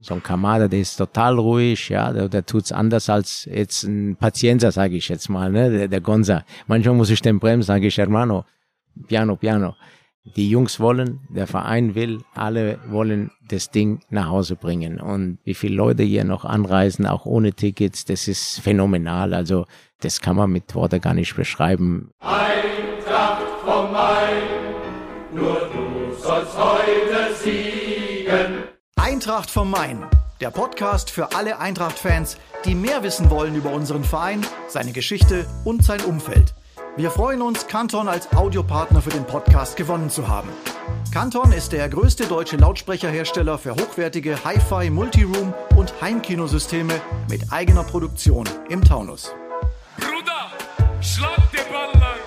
so ein Kamada, der ist total ruhig, ja, der, der tut's anders als jetzt ein Pazienza, sage ich jetzt mal, ne, der, der Gonza. Manchmal muss ich den bremsen, sage ich, Hermano, piano, piano. Die Jungs wollen, der Verein will, alle wollen das Ding nach Hause bringen. Und wie viele Leute hier noch anreisen, auch ohne Tickets, das ist phänomenal. Also das kann man mit Worten gar nicht beschreiben. Eintracht vom Main, nur Eintracht vom Main, der Podcast für alle Eintracht-Fans, die mehr wissen wollen über unseren Verein, seine Geschichte und sein Umfeld. Wir freuen uns, Canton als Audiopartner für den Podcast gewonnen zu haben. Canton ist der größte deutsche Lautsprecherhersteller für hochwertige Hi-Fi, Multiroom und Heimkinosysteme mit eigener Produktion im Taunus. Bruder, schlag den Ball lang.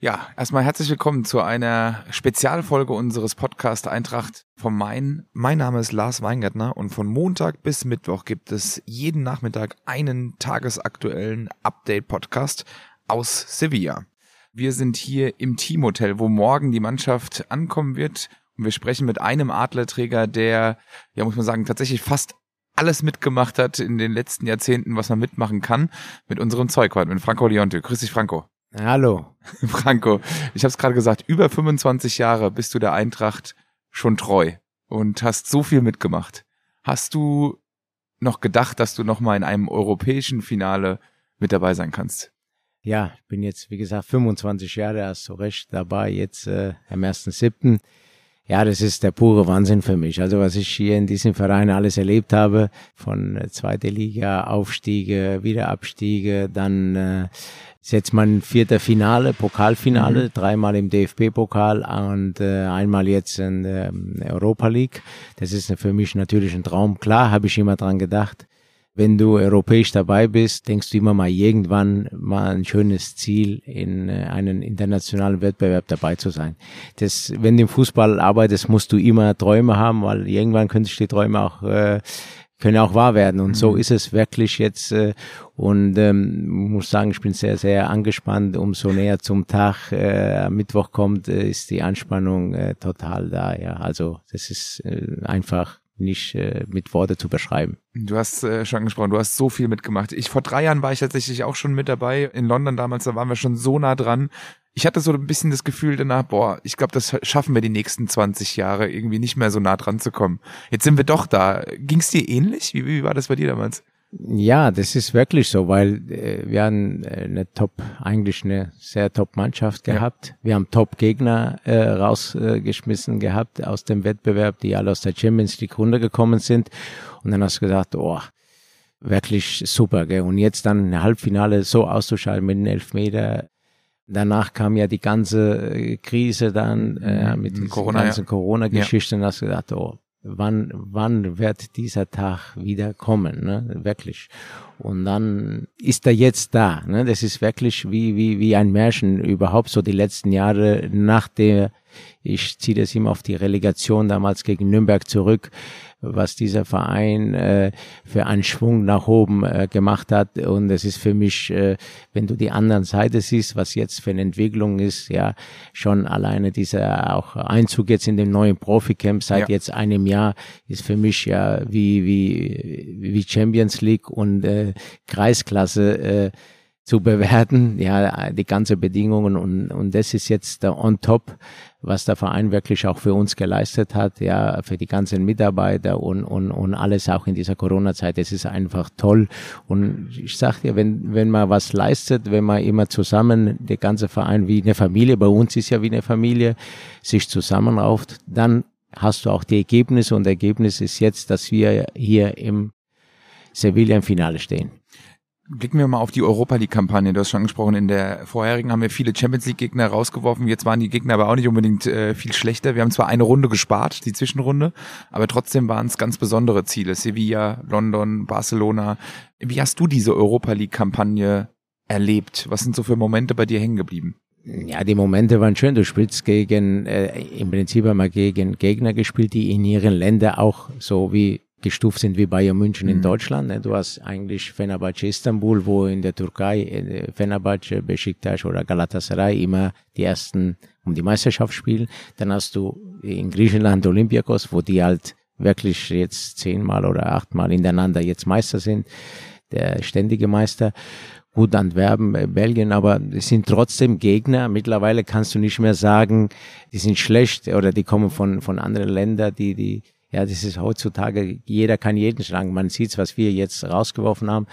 Ja, erstmal herzlich willkommen zu einer Spezialfolge unseres Podcast Eintracht vom Main. Mein Name ist Lars Weingärtner und von Montag bis Mittwoch gibt es jeden Nachmittag einen tagesaktuellen Update-Podcast aus Sevilla. Wir sind hier im Teamhotel, wo morgen die Mannschaft ankommen wird und wir sprechen mit einem Adlerträger, der, ja muss man sagen, tatsächlich fast alles mitgemacht hat in den letzten Jahrzehnten, was man mitmachen kann, mit unserem Zeugwart, mit Franco Leonte. Grüß dich, Franco. Hallo. Franco, ich habe es gerade gesagt, über 25 Jahre bist du der Eintracht schon treu und hast so viel mitgemacht. Hast du noch gedacht, dass du noch mal in einem europäischen Finale mit dabei sein kannst? Ja, ich bin jetzt, wie gesagt, 25 Jahre, hast du recht, dabei jetzt äh, am 1.7. Ja, das ist der pure Wahnsinn für mich. Also was ich hier in diesem Verein alles erlebt habe, von äh, zweite Liga, Aufstiege, Wiederabstiege, dann äh, ist jetzt mein vierter Finale, Pokalfinale, mhm. dreimal im DFB-Pokal und äh, einmal jetzt in der Europa League. Das ist für mich natürlich ein Traum. Klar, habe ich immer dran gedacht wenn du europäisch dabei bist, denkst du immer mal irgendwann mal ein schönes Ziel, in äh, einem internationalen Wettbewerb dabei zu sein. Das, wenn du im Fußball arbeitest, musst du immer Träume haben, weil irgendwann könntest du die Träume auch äh, können auch wahr werden. Und mhm. so ist es wirklich jetzt. Äh, und ähm, muss sagen, ich bin sehr, sehr angespannt. Umso näher zum Tag äh, Mittwoch kommt, äh, ist die Anspannung äh, total da. Ja, also das ist äh, einfach nicht äh, mit Worte zu beschreiben. Du hast äh, schon angesprochen, du hast so viel mitgemacht. Ich vor drei Jahren war ich tatsächlich auch schon mit dabei in London damals, da waren wir schon so nah dran. Ich hatte so ein bisschen das Gefühl danach, boah, ich glaube, das schaffen wir die nächsten 20 Jahre irgendwie nicht mehr so nah dran zu kommen. Jetzt sind wir doch da. Ging es dir ähnlich? Wie, wie war das bei dir damals? Ja, das ist wirklich so, weil äh, wir haben äh, eine Top, eigentlich eine sehr Top-Mannschaft gehabt. Ja. Wir haben Top-Gegner äh, rausgeschmissen gehabt aus dem Wettbewerb, die alle aus der Champions League runtergekommen sind. Und dann hast du gedacht, oh, wirklich super. Gell? Und jetzt dann eine Halbfinale so auszuschalten mit den Elfmeter. Danach kam ja die ganze äh, Krise dann äh, mit den Corona, ganzen ja. Corona-Geschichten. Ja. Und hast du gedacht, oh, wann, wann wird dieser Tag wieder kommen, ne? wirklich. Und dann ist er jetzt da. Ne? Das ist wirklich wie, wie, wie ein Märchen überhaupt so die letzten Jahre nach der, ich ziehe das immer auf die Relegation damals gegen Nürnberg zurück, was dieser Verein äh, für einen Schwung nach oben äh, gemacht hat. Und es ist für mich, äh, wenn du die anderen Seite siehst, was jetzt für eine Entwicklung ist, ja, schon alleine dieser auch Einzug jetzt in dem neuen Profi-Camp seit ja. jetzt einem Jahr ist für mich ja wie, wie, wie Champions League und äh, Kreisklasse äh, zu bewerten, ja, die ganze Bedingungen und, und das ist jetzt der on top, was der Verein wirklich auch für uns geleistet hat, ja, für die ganzen Mitarbeiter und, und, und alles auch in dieser Corona-Zeit. Das ist einfach toll. Und ich sag dir, wenn, wenn man was leistet, wenn man immer zusammen, der ganze Verein wie eine Familie, bei uns ist ja wie eine Familie, sich zusammenrauft, dann hast du auch die Ergebnisse und Ergebnis ist jetzt, dass wir hier im Sevilla im Finale stehen. Blicken wir mal auf die Europa League-Kampagne. Du hast schon angesprochen, in der vorherigen haben wir viele Champions League-Gegner rausgeworfen. Jetzt waren die Gegner aber auch nicht unbedingt äh, viel schlechter. Wir haben zwar eine Runde gespart, die Zwischenrunde, aber trotzdem waren es ganz besondere Ziele. Sevilla, London, Barcelona. Wie hast du diese Europa League-Kampagne erlebt? Was sind so für Momente bei dir hängen geblieben? Ja, die Momente waren schön. Du spielst gegen, äh, im Prinzip einmal gegen Gegner gespielt, die in ihren Ländern auch so wie gestuft sind wie Bayern München in mhm. Deutschland. Ne? Du hast eigentlich Fenerbahce Istanbul, wo in der Türkei äh, Fenerbahce, Besiktas oder Galatasaray immer die ersten um die Meisterschaft spielen. Dann hast du in Griechenland Olympiakos, wo die halt wirklich jetzt zehnmal oder achtmal hintereinander jetzt Meister sind, der ständige Meister. Gut, Antwerpen, äh, Belgien, aber es sind trotzdem Gegner. Mittlerweile kannst du nicht mehr sagen, die sind schlecht oder die kommen von, von anderen Ländern, die, die, ja, das ist heutzutage, jeder kann jeden schlagen. Man sieht's, was wir jetzt rausgeworfen haben.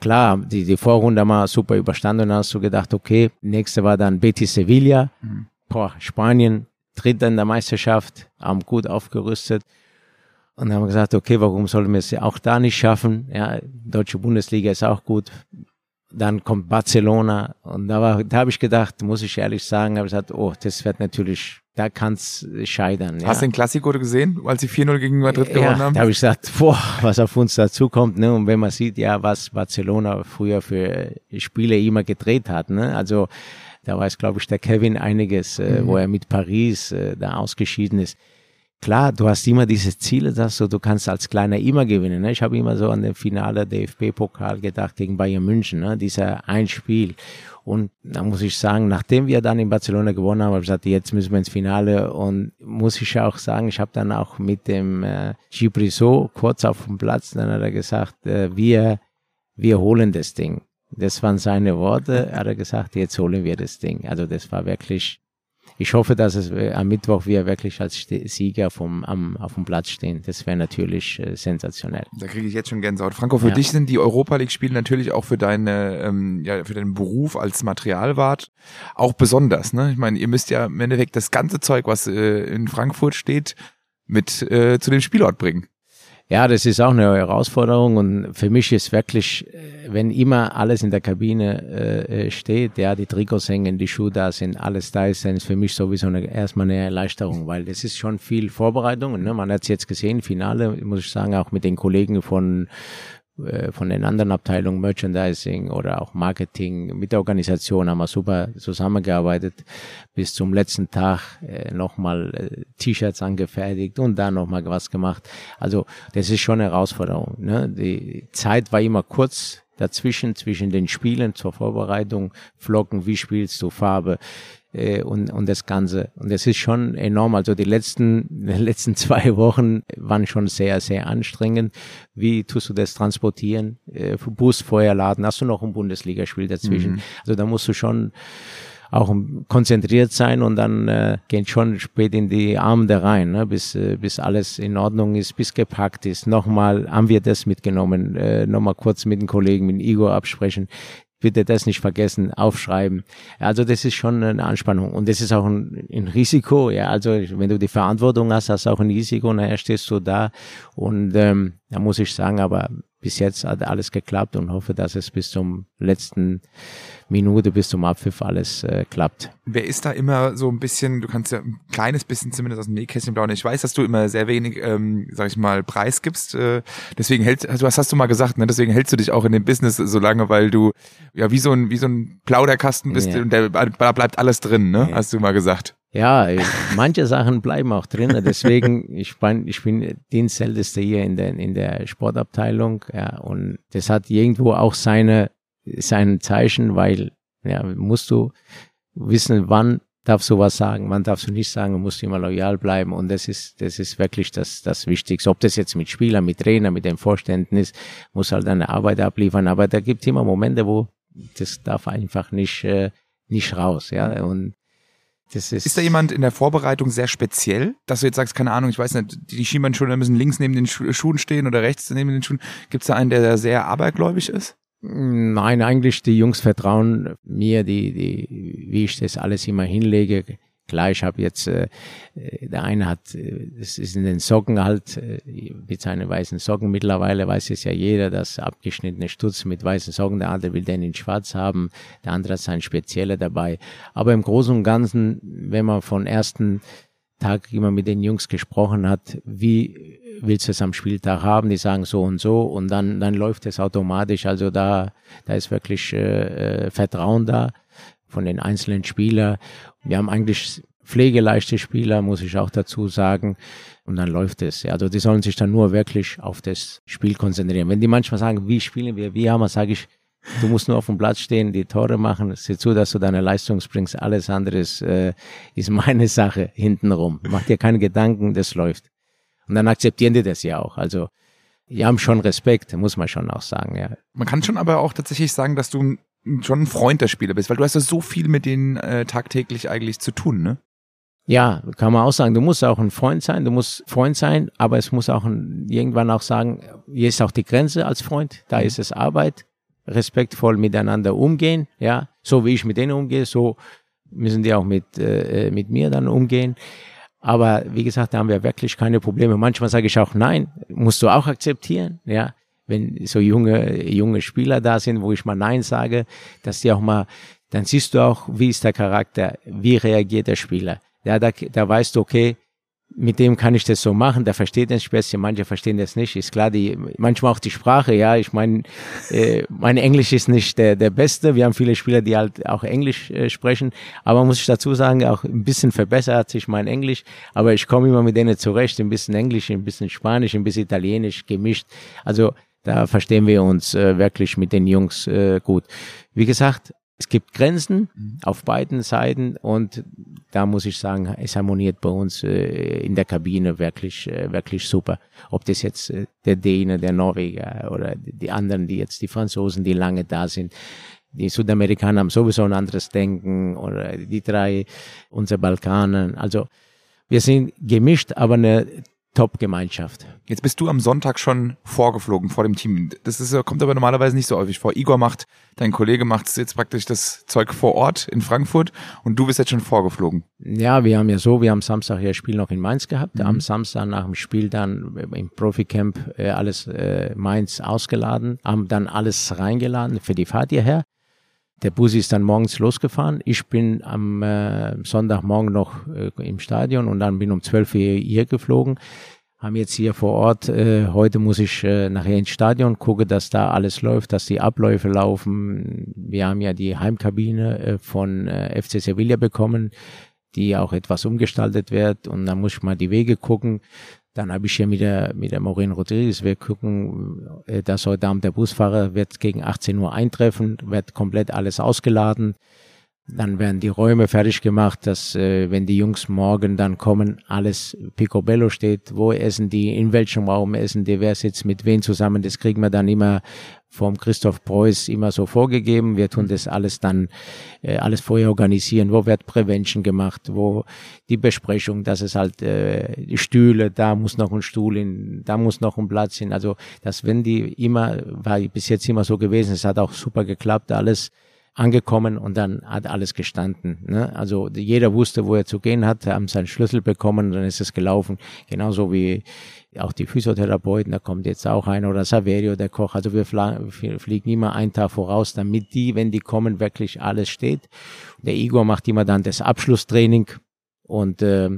Klar, die, die Vorrunde haben wir super überstanden und dann hast du gedacht, okay, nächste war dann Betis Sevilla, mhm. Boah, Spanien, Dritter in der Meisterschaft, haben gut aufgerüstet. Und dann haben wir gesagt, okay, warum sollen wir es auch da nicht schaffen? Ja, deutsche Bundesliga ist auch gut. Dann kommt Barcelona und da war, da habe ich gedacht, muss ich ehrlich sagen, habe ich gesagt, oh, das wird natürlich, da kann es scheitern. Hast du den Klassiko gesehen, als sie 4-0 gegen Madrid gewonnen ja, haben? Da habe ich gesagt, boah, was auf uns dazu kommt, ne? Und wenn man sieht, ja, was Barcelona früher für Spiele immer gedreht hat, ne? Also da weiß, glaube ich, der Kevin einiges, äh, mhm. wo er mit Paris äh, da ausgeschieden ist klar, du hast immer diese Ziele, dass du, du kannst als Kleiner immer gewinnen. Ne? Ich habe immer so an den Finale DFB-Pokal gedacht gegen Bayern München, ne? dieser ein Spiel. Und da muss ich sagen, nachdem wir dann in Barcelona gewonnen haben, habe ich gesagt, jetzt müssen wir ins Finale. Und muss ich auch sagen, ich habe dann auch mit dem äh, Gibriso kurz auf dem Platz, dann hat er gesagt, äh, wir, wir holen das Ding. Das waren seine Worte. Hat er gesagt, jetzt holen wir das Ding. Also das war wirklich ich hoffe, dass es äh, am Mittwoch wir wirklich als Sieger vom, am, auf dem Platz stehen. Das wäre natürlich äh, sensationell. Da kriege ich jetzt schon Gänsehaut. Franco, für ja. dich sind die Europa League-Spiele natürlich auch für deine, ähm, ja, für deinen Beruf als Materialwart auch besonders. Ne? Ich meine, ihr müsst ja im Endeffekt das ganze Zeug, was äh, in Frankfurt steht, mit äh, zu dem Spielort bringen. Ja, das ist auch eine Herausforderung und für mich ist wirklich, äh, wenn immer alles in der Kabine äh, äh, steht, ja, die Trikots hängen, die Schuhe da sind, alles da ist, dann ist für mich sowieso eine, erstmal eine Erleichterung, weil das ist schon viel Vorbereitung. Ne? Man hat es jetzt gesehen, Finale, muss ich sagen, auch mit den Kollegen von äh, von den anderen Abteilungen, Merchandising oder auch Marketing, mit der Organisation haben wir super zusammengearbeitet. Bis zum letzten Tag äh, nochmal äh, T-Shirts angefertigt und da nochmal was gemacht. Also das ist schon eine Herausforderung. Ne? Die Zeit war immer kurz dazwischen, zwischen den Spielen zur Vorbereitung, Flocken, wie spielst du Farbe, äh, und, und das Ganze. Und das ist schon enorm. Also die letzten, die letzten zwei Wochen waren schon sehr, sehr anstrengend. Wie tust du das transportieren? Äh, Bus vorher laden? Hast du noch ein Bundesligaspiel dazwischen? Mhm. Also da musst du schon auch konzentriert sein und dann äh, gehen schon spät in die Abende rein, ne, bis, äh, bis alles in Ordnung ist, bis gepackt ist. Nochmal haben wir das mitgenommen, äh, nochmal kurz mit den Kollegen, mit Igor absprechen bitte das nicht vergessen, aufschreiben. Also das ist schon eine Anspannung und das ist auch ein, ein, Risiko. Ja, also wenn du die Verantwortung hast, hast du auch ein Risiko. Nachher stehst du da und ähm, da muss ich sagen, aber bis jetzt hat alles geklappt und hoffe, dass es bis zum letzten Minute, bis zum Abpfiff alles äh, klappt. Wer ist da immer so ein bisschen, du kannst ja ein kleines bisschen zumindest aus dem Nähkästchen blauen. Ich weiß, dass du immer sehr wenig, ähm, sag ich mal, Preis gibst. Äh, deswegen hältst, also was hast du mal gesagt, ne? Deswegen hältst du dich auch in dem Business so lange, weil du ja wie so ein, wie so ein Plauderkasten bist ja. und da bleibt alles drin, ne? Ja. Hast du mal gesagt. Ja, manche Sachen bleiben auch drin. Deswegen, ich bin, ich bin Dienstälteste hier in der, in der Sportabteilung. Ja, und das hat irgendwo auch seine, sein Zeichen, weil, ja, musst du wissen, wann darfst du was sagen, wann darfst du nicht sagen, musst du immer loyal bleiben. Und das ist, das ist wirklich das, das Wichtigste. Ob das jetzt mit Spielern, mit Trainer, mit den Vorständen ist, muss halt eine Arbeit abliefern. Aber da gibt immer Momente, wo das darf einfach nicht, äh, nicht raus, ja. Und ist, ist da jemand in der Vorbereitung sehr speziell, dass du jetzt sagst, keine Ahnung, ich weiß nicht, die Schienbeinschuhe müssen links neben den Schuhen stehen oder rechts neben den Schuhen. Gibt es da einen, der sehr abergläubig ist? Nein, eigentlich die Jungs vertrauen mir, die, die, wie ich das alles immer hinlege. Klar, ich habe jetzt, äh, der eine hat, äh, es ist in den Socken halt, äh, mit seinen weißen Socken mittlerweile weiß es ja jeder, dass abgeschnittene Stutz mit weißen Socken, der andere will den in schwarz haben, der andere hat sein Spezielle dabei. Aber im Großen und Ganzen, wenn man von ersten Tag immer mit den Jungs gesprochen hat, wie willst du es am Spieltag haben? Die sagen so und so und dann, dann läuft es automatisch. Also da, da ist wirklich äh, äh Vertrauen da von den einzelnen Spielern. Wir haben eigentlich pflegeleichte Spieler, muss ich auch dazu sagen. Und dann läuft es. Also die sollen sich dann nur wirklich auf das Spiel konzentrieren. Wenn die manchmal sagen, wie spielen wir, wie haben wir, sage ich, du musst nur auf dem Platz stehen, die Tore machen, sieh zu, dass du deine Leistung bringst. Alles andere ist, äh, ist meine Sache hintenrum. Mach dir keine Gedanken, das läuft. Und dann akzeptieren die das ja auch. Also die haben schon Respekt, muss man schon auch sagen, ja. Man kann schon aber auch tatsächlich sagen, dass du schon ein Freund der Spieler bist, weil du hast ja so viel mit denen äh, tagtäglich eigentlich zu tun, ne? Ja, kann man auch sagen, du musst auch ein Freund sein, du musst Freund sein, aber es muss auch ein, irgendwann auch sagen, hier ist auch die Grenze als Freund, da ist es Arbeit, respektvoll miteinander umgehen, ja, so wie ich mit denen umgehe, so müssen die auch mit, äh, mit mir dann umgehen. Aber wie gesagt, da haben wir wirklich keine Probleme. Manchmal sage ich auch nein, musst du auch akzeptieren, ja. Wenn so junge, junge Spieler da sind, wo ich mal nein sage, dass die auch mal, dann siehst du auch, wie ist der Charakter, wie reagiert der Spieler. Ja, da, da weißt du, okay, mit dem kann ich das so machen, der versteht das Späßchen, manche verstehen das nicht, ist klar, die, manchmal auch die Sprache, ja, ich meine, äh, mein Englisch ist nicht der, der Beste, wir haben viele Spieler, die halt auch Englisch äh, sprechen, aber muss ich dazu sagen, auch ein bisschen verbessert sich mein Englisch, aber ich komme immer mit denen zurecht, ein bisschen Englisch, ein bisschen Spanisch, ein bisschen Italienisch gemischt, also da verstehen wir uns äh, wirklich mit den Jungs äh, gut. Wie gesagt, es gibt Grenzen mhm. auf beiden Seiten und da muss ich sagen, es harmoniert bei uns äh, in der Kabine wirklich, äh, wirklich super. Ob das jetzt äh, der Däne, der Norweger oder die anderen, die jetzt die Franzosen, die lange da sind. Die Südamerikaner haben sowieso ein anderes Denken oder die drei, unsere Balkanen. Also wir sind gemischt, aber eine Top-Gemeinschaft. Jetzt bist du am Sonntag schon vorgeflogen vor dem Team. Das ist, kommt aber normalerweise nicht so häufig vor. Igor macht, dein Kollege macht jetzt praktisch das Zeug vor Ort in Frankfurt und du bist jetzt schon vorgeflogen. Ja, wir haben ja so, wir haben Samstag ja Spiel noch in Mainz gehabt. Mhm. Am Samstag nach dem Spiel dann im Proficamp äh, alles äh, Mainz ausgeladen, haben dann alles reingeladen für die Fahrt hierher. Der Bus ist dann morgens losgefahren. Ich bin am äh, Sonntagmorgen noch äh, im Stadion und dann bin um 12 Uhr hier geflogen. Haben jetzt hier vor Ort, äh, heute muss ich äh, nachher ins Stadion, gucke, dass da alles läuft, dass die Abläufe laufen. Wir haben ja die Heimkabine äh, von äh, FC Sevilla bekommen, die auch etwas umgestaltet wird und dann muss ich mal die Wege gucken. Dann habe ich hier mit der, mit der Maureen Rodriguez, wir gucken, äh, dass heute Abend der Busfahrer wird gegen 18 Uhr eintreffen, wird komplett alles ausgeladen. Dann werden die Räume fertig gemacht, dass äh, wenn die Jungs morgen dann kommen, alles picobello steht. Wo essen die, in welchem Raum essen die, wer sitzt mit wem zusammen. Das kriegen wir dann immer vom Christoph Preuß immer so vorgegeben. Wir tun das alles dann, äh, alles vorher organisieren. Wo wird Prevention gemacht? Wo die Besprechung, dass es halt äh, die Stühle, da muss noch ein Stuhl hin, da muss noch ein Platz hin. Also das wenn die immer, war bis jetzt immer so gewesen. Es hat auch super geklappt, alles angekommen und dann hat alles gestanden. Ne? Also jeder wusste, wo er zu gehen hat, haben seinen Schlüssel bekommen dann ist es gelaufen. Genauso wie auch die Physiotherapeuten, da kommt jetzt auch einer oder Saverio, der Koch. Also wir fliegen immer einen Tag voraus, damit die, wenn die kommen, wirklich alles steht. Der Igor macht immer dann das Abschlusstraining und äh,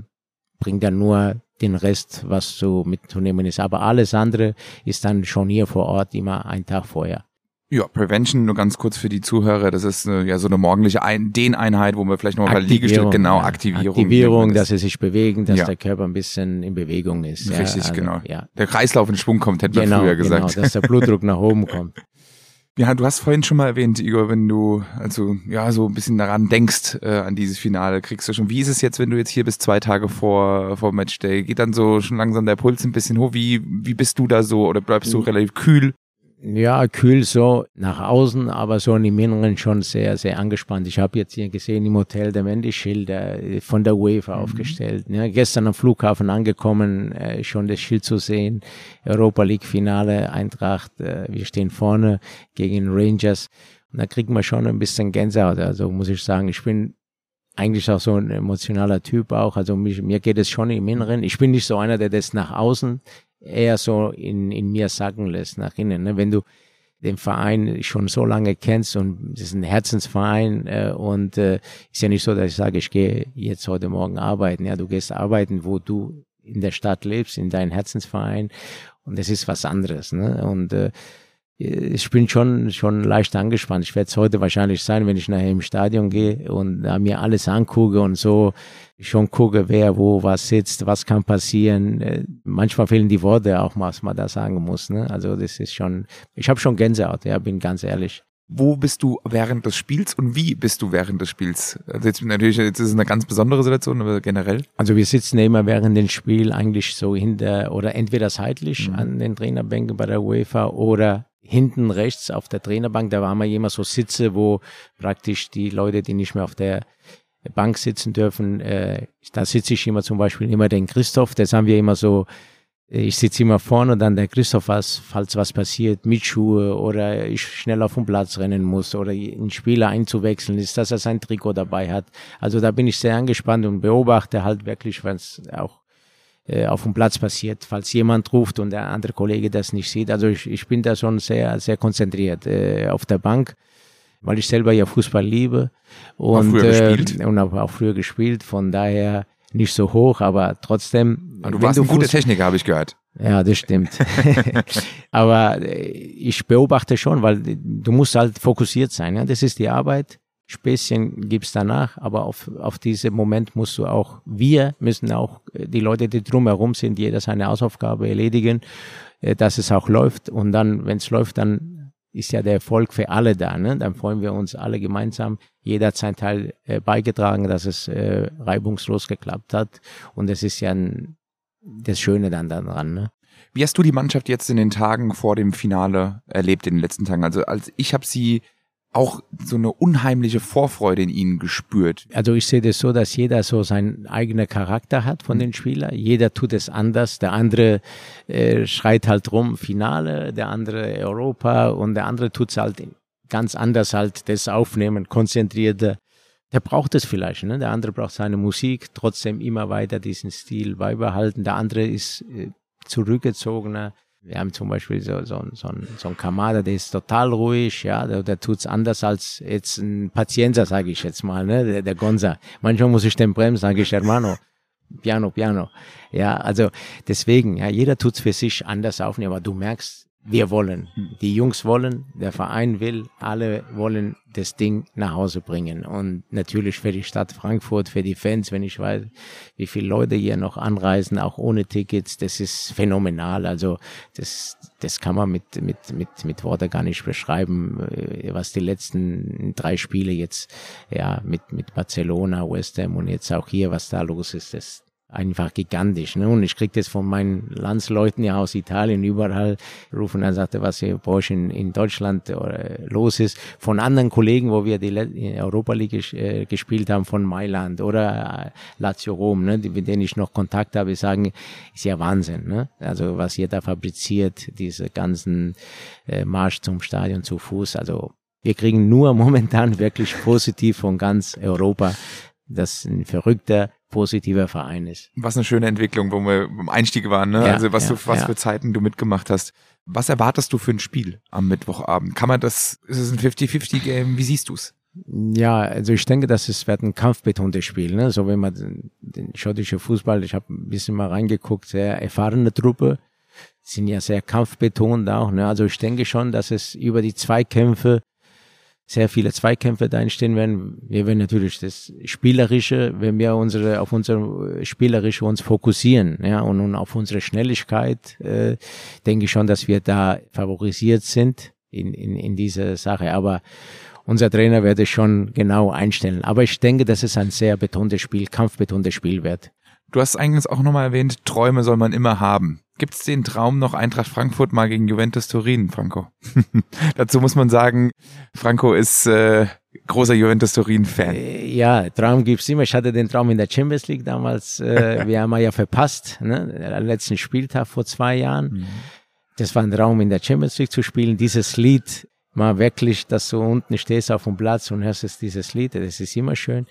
bringt dann nur den Rest, was so mitzunehmen ist. Aber alles andere ist dann schon hier vor Ort immer einen Tag vorher. Ja, Prevention, nur ganz kurz für die Zuhörer, das ist eine, ja so eine morgendliche Ein Dehneinheit, wo wir vielleicht noch mal Liegestütze, genau. Aktivierung. Aktivierung, dass sie sich bewegen, dass ja. der Körper ein bisschen in Bewegung ist. Richtig, ja, also, genau. Ja. Der Kreislauf in Schwung kommt, hätten genau, wir früher gesagt. Genau, dass der Blutdruck nach oben kommt. Ja, du hast vorhin schon mal erwähnt, Igor, wenn du also ja so ein bisschen daran denkst äh, an dieses Finale, kriegst du schon. Wie ist es jetzt, wenn du jetzt hier bist zwei Tage vor vor Matchday? Geht dann so schon langsam der Puls ein bisschen hoch? Wie wie bist du da so oder bleibst du mhm. relativ kühl? Ja, kühl so nach außen, aber so im Inneren schon sehr, sehr angespannt. Ich habe jetzt hier gesehen im Hotel, da werden die Schilder von der UEFA mhm. aufgestellt. Ja, gestern am Flughafen angekommen, äh, schon das Schild zu sehen. Europa League Finale, Eintracht, äh, wir stehen vorne gegen Rangers. Und da kriegt man schon ein bisschen Gänsehaut. Also muss ich sagen, ich bin eigentlich auch so ein emotionaler Typ auch. Also mich, mir geht es schon im Inneren. Ich bin nicht so einer, der das nach außen eher so in, in mir sagen lässt nach innen. Ne? Wenn du den Verein schon so lange kennst und es ist ein Herzensverein äh, und äh, ist ja nicht so, dass ich sage, ich gehe jetzt heute Morgen arbeiten. Ja, du gehst arbeiten, wo du in der Stadt lebst, in deinem Herzensverein und das ist was anderes. Ne? Und äh, ich bin schon, schon leicht angespannt. Ich werde es heute wahrscheinlich sein, wenn ich nachher im Stadion gehe und da mir alles angucke und so schon gucke, wer wo was sitzt, was kann passieren. Äh, manchmal fehlen die Worte auch, was man da sagen muss. Ne? Also das ist schon, ich habe schon Gänsehaut, ja, bin ganz ehrlich. wo bist du während des Spiels und wie bist du während des Spiels? Also jetzt natürlich, jetzt ist es eine ganz besondere Situation, aber generell. Also wir sitzen immer während dem Spiel eigentlich so hinter oder entweder seitlich mhm. an den Trainerbänken bei der UEFA oder hinten rechts auf der Trainerbank. Da waren wir immer so Sitze, wo praktisch die Leute, die nicht mehr auf der Bank sitzen dürfen, äh, da sitze ich immer zum Beispiel immer den Christoph, das haben wir immer so ich sitze immer vorne und dann der Christoph, was, falls was passiert, mit Schuhe oder ich schnell auf den Platz rennen muss oder einen Spieler einzuwechseln ist, dass er sein Trikot dabei hat. Also da bin ich sehr angespannt und beobachte halt wirklich, wenn es auch äh, auf dem Platz passiert, falls jemand ruft und der andere Kollege das nicht sieht. Also ich, ich bin da schon sehr, sehr konzentriert äh, auf der Bank, weil ich selber ja Fußball liebe und, äh, und habe auch früher gespielt. Von daher nicht so hoch, aber trotzdem. Aber du warst du ein guter Techniker, habe ich gehört. Ja, das stimmt. aber äh, ich beobachte schon, weil du musst halt fokussiert sein. Ja? Das ist die Arbeit. Späßchen gibt's danach, aber auf, auf diesen Moment musst du auch, wir müssen auch äh, die Leute, die drumherum sind, jeder seine Hausaufgabe erledigen, äh, dass es auch läuft. Und dann, wenn es läuft, dann ist ja der Erfolg für alle da. Ne? Dann freuen wir uns alle gemeinsam. Jeder hat seinen Teil äh, beigetragen, dass es äh, reibungslos geklappt hat. Und das ist ja ein, das Schöne dann daran. Ne? Wie hast du die Mannschaft jetzt in den Tagen vor dem Finale erlebt, in den letzten Tagen? Also als ich habe sie auch so eine unheimliche Vorfreude in ihnen gespürt. Also ich sehe das so, dass jeder so seinen eigenen Charakter hat von mhm. den Spielern. Jeder tut es anders. Der andere äh, schreit halt rum Finale, der andere Europa und der andere tut es halt ganz anders halt das aufnehmen, konzentrierter. Der braucht es vielleicht, ne? Der andere braucht seine Musik, trotzdem immer weiter diesen Stil beibehalten. Der andere ist äh, zurückgezogener wir haben zum Beispiel so, so, so, so ein Kamada, der ist total ruhig, ja, der, der tut's anders als jetzt ein Pazienza, sage ich jetzt mal, ne, der, der Gonza. Manchmal muss ich den bremsen, sage ich, Hermano, piano, piano. Ja, also deswegen, ja, jeder tut's für sich anders aufnehmen, aber du merkst, wir wollen. Die Jungs wollen, der Verein will, alle wollen das Ding nach Hause bringen. Und natürlich für die Stadt Frankfurt, für die Fans, wenn ich weiß, wie viele Leute hier noch anreisen, auch ohne Tickets, das ist phänomenal. Also das, das kann man mit, mit, mit, mit Worten gar nicht beschreiben, äh, was die letzten drei Spiele jetzt, ja, mit, mit Barcelona, West Ham und jetzt auch hier, was da los ist, das, einfach gigantisch. Ne? Und ich krieg das von meinen Landsleuten ja aus Italien überall rufen dann sagte, was hier bei euch in, in Deutschland äh, los ist. Von anderen Kollegen, wo wir die Europa League äh, gespielt haben, von Mailand oder äh, Lazio Rom, ne? mit denen ich noch Kontakt habe, sagen, ist ja Wahnsinn. Ne? Also was ihr da fabriziert, diese ganzen äh, Marsch zum Stadion zu Fuß. Also wir kriegen nur momentan wirklich positiv von ganz Europa. Das ist ein verrückter positiver Verein ist. Was eine schöne Entwicklung, wo wir beim Einstieg waren, ne? Ja, also was ja, du, was ja. für Zeiten du mitgemacht hast. Was erwartest du für ein Spiel am Mittwochabend? Kann man das, ist es ein 50-50-Game? Wie siehst du's? Ja, also ich denke, dass es wird ein kampfbetontes Spiel. Ne? So wenn man den, den schottischen Fußball, ich habe ein bisschen mal reingeguckt, sehr erfahrene Truppe, sind ja sehr kampfbetont auch. Ne? Also ich denke schon, dass es über die Zweikämpfe sehr viele Zweikämpfe da entstehen werden. Wir werden natürlich das Spielerische, wenn wir unsere, auf unsere Spielerische uns fokussieren, ja, und, und auf unsere Schnelligkeit, äh, denke ich schon, dass wir da favorisiert sind in, in, in dieser Sache. Aber unser Trainer werde schon genau einstellen. Aber ich denke, dass es ein sehr betontes Spiel, kampfbetontes Spiel wird. Du hast eingangs auch nochmal erwähnt, Träume soll man immer haben. Gibt es den Traum noch Eintracht Frankfurt mal gegen Juventus Turin, Franco? Dazu muss man sagen, Franco ist äh, großer Juventus Turin-Fan. Äh, ja, Traum gibt's immer. Ich hatte den Traum in der Champions League damals. Äh, wir haben ja verpasst, ne? letzten Spieltag vor zwei Jahren. Mhm. Das war ein Traum in der Champions League zu spielen. Dieses Lied mal wirklich, dass du unten stehst auf dem Platz und hörst es, dieses Lied, das ist immer schön.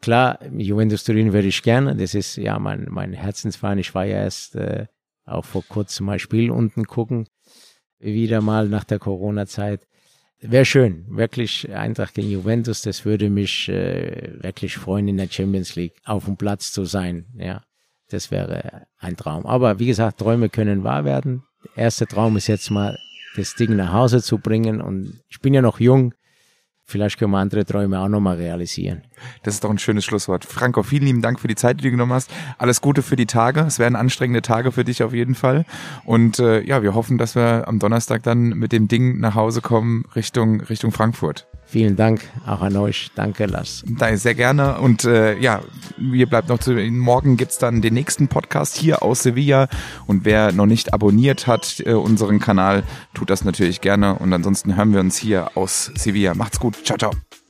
Klar, Juventus Turin würde ich gerne, das ist ja mein, mein Herzensverein. Ich war ja erst äh, auch vor kurzem mal Spiel unten gucken, wieder mal nach der Corona-Zeit. Wäre schön, wirklich Eintracht gegen Juventus, das würde mich äh, wirklich freuen, in der Champions League auf dem Platz zu sein. Ja, das wäre ein Traum. Aber wie gesagt, Träume können wahr werden. Der erste Traum ist jetzt mal, das Ding nach Hause zu bringen. Und ich bin ja noch jung vielleicht können wir andere Träume auch nochmal realisieren. Das ist doch ein schönes Schlusswort. Franco, vielen lieben Dank für die Zeit, die du genommen hast. Alles Gute für die Tage. Es werden anstrengende Tage für dich auf jeden Fall. Und äh, ja, wir hoffen, dass wir am Donnerstag dann mit dem Ding nach Hause kommen Richtung, Richtung Frankfurt. Vielen Dank auch an euch. Danke, Lars. Da sehr gerne. Und äh, ja, mir bleibt noch zu. Morgen gibt's dann den nächsten Podcast hier aus Sevilla. Und wer noch nicht abonniert hat äh, unseren Kanal, tut das natürlich gerne. Und ansonsten hören wir uns hier aus Sevilla. Macht's gut. Ciao, ciao.